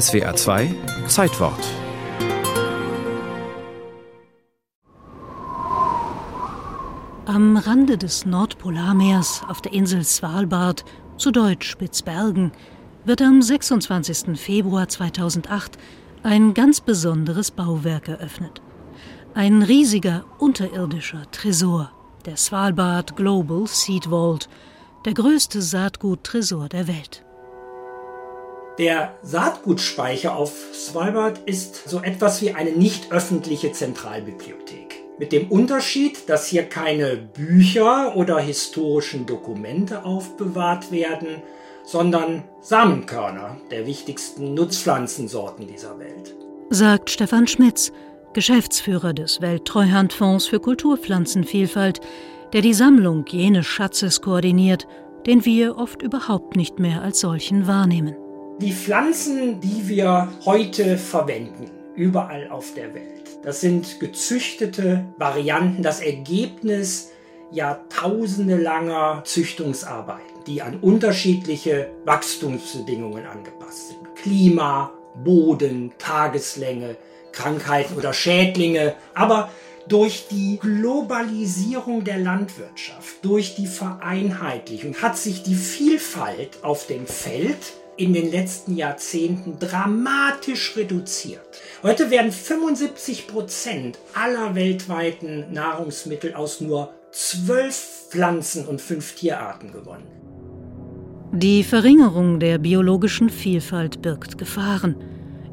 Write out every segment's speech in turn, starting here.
SWA 2 Zeitwort Am Rande des Nordpolarmeers auf der Insel Svalbard, zu Deutsch Spitzbergen, wird am 26. Februar 2008 ein ganz besonderes Bauwerk eröffnet. Ein riesiger unterirdischer Tresor, der Svalbard Global Seed Vault, der größte Saatguttresor der Welt. Der Saatgutspeicher auf Svalbard ist so etwas wie eine nicht öffentliche Zentralbibliothek. Mit dem Unterschied, dass hier keine Bücher oder historischen Dokumente aufbewahrt werden, sondern Samenkörner der wichtigsten Nutzpflanzensorten dieser Welt. Sagt Stefan Schmitz, Geschäftsführer des Welttreuhandfonds für Kulturpflanzenvielfalt, der die Sammlung jenes Schatzes koordiniert, den wir oft überhaupt nicht mehr als solchen wahrnehmen. Die Pflanzen, die wir heute verwenden, überall auf der Welt, das sind gezüchtete Varianten, das Ergebnis jahrtausende langer Züchtungsarbeiten, die an unterschiedliche Wachstumsbedingungen angepasst sind. Klima, Boden, Tageslänge, Krankheiten oder Schädlinge, aber durch die Globalisierung der Landwirtschaft, durch die Vereinheitlichung hat sich die Vielfalt auf dem Feld in den letzten Jahrzehnten dramatisch reduziert. Heute werden 75 Prozent aller weltweiten Nahrungsmittel aus nur zwölf Pflanzen und fünf Tierarten gewonnen. Die Verringerung der biologischen Vielfalt birgt Gefahren.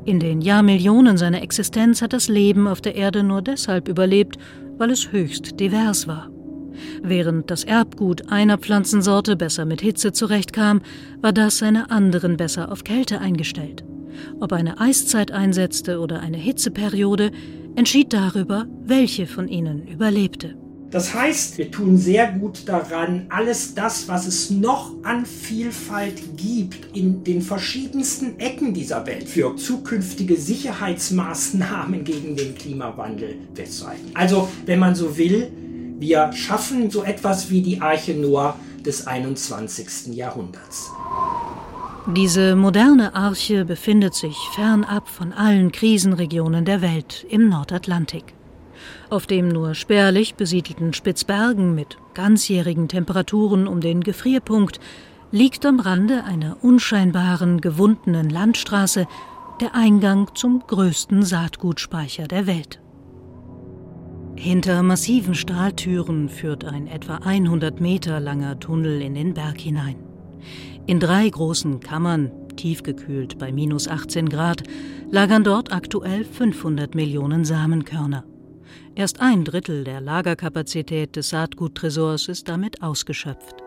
In den Jahrmillionen seiner Existenz hat das Leben auf der Erde nur deshalb überlebt, weil es höchst divers war. Während das Erbgut einer Pflanzensorte besser mit Hitze zurechtkam, war das einer anderen besser auf Kälte eingestellt. Ob eine Eiszeit einsetzte oder eine Hitzeperiode, entschied darüber, welche von ihnen überlebte. Das heißt, wir tun sehr gut daran, alles das, was es noch an Vielfalt gibt, in den verschiedensten Ecken dieser Welt für zukünftige Sicherheitsmaßnahmen gegen den Klimawandel festzuhalten. Also, wenn man so will, wir schaffen so etwas wie die Arche Noah des 21. Jahrhunderts. Diese moderne Arche befindet sich fernab von allen Krisenregionen der Welt im Nordatlantik. Auf dem nur spärlich besiedelten Spitzbergen mit ganzjährigen Temperaturen um den Gefrierpunkt liegt am Rande einer unscheinbaren, gewundenen Landstraße der Eingang zum größten Saatgutspeicher der Welt. Hinter massiven Stahltüren führt ein etwa 100 Meter langer Tunnel in den Berg hinein. In drei großen Kammern, tiefgekühlt bei minus 18 Grad, lagern dort aktuell 500 Millionen Samenkörner. Erst ein Drittel der Lagerkapazität des Saatguttresors ist damit ausgeschöpft.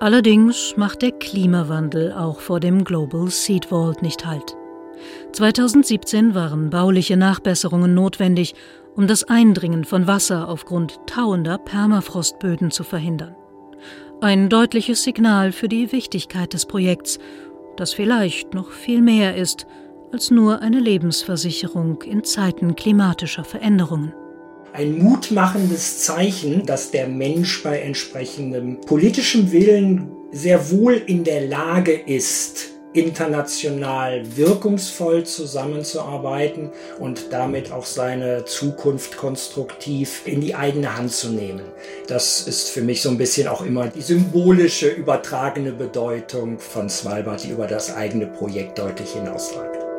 Allerdings macht der Klimawandel auch vor dem Global Seed Vault nicht Halt. 2017 waren bauliche Nachbesserungen notwendig, um das Eindringen von Wasser aufgrund tauender Permafrostböden zu verhindern. Ein deutliches Signal für die Wichtigkeit des Projekts, das vielleicht noch viel mehr ist als nur eine Lebensversicherung in Zeiten klimatischer Veränderungen. Ein mutmachendes Zeichen, dass der Mensch bei entsprechendem politischem Willen sehr wohl in der Lage ist, international wirkungsvoll zusammenzuarbeiten und damit auch seine Zukunft konstruktiv in die eigene Hand zu nehmen. Das ist für mich so ein bisschen auch immer die symbolische, übertragene Bedeutung von Svalbard, die über das eigene Projekt deutlich hinausragt.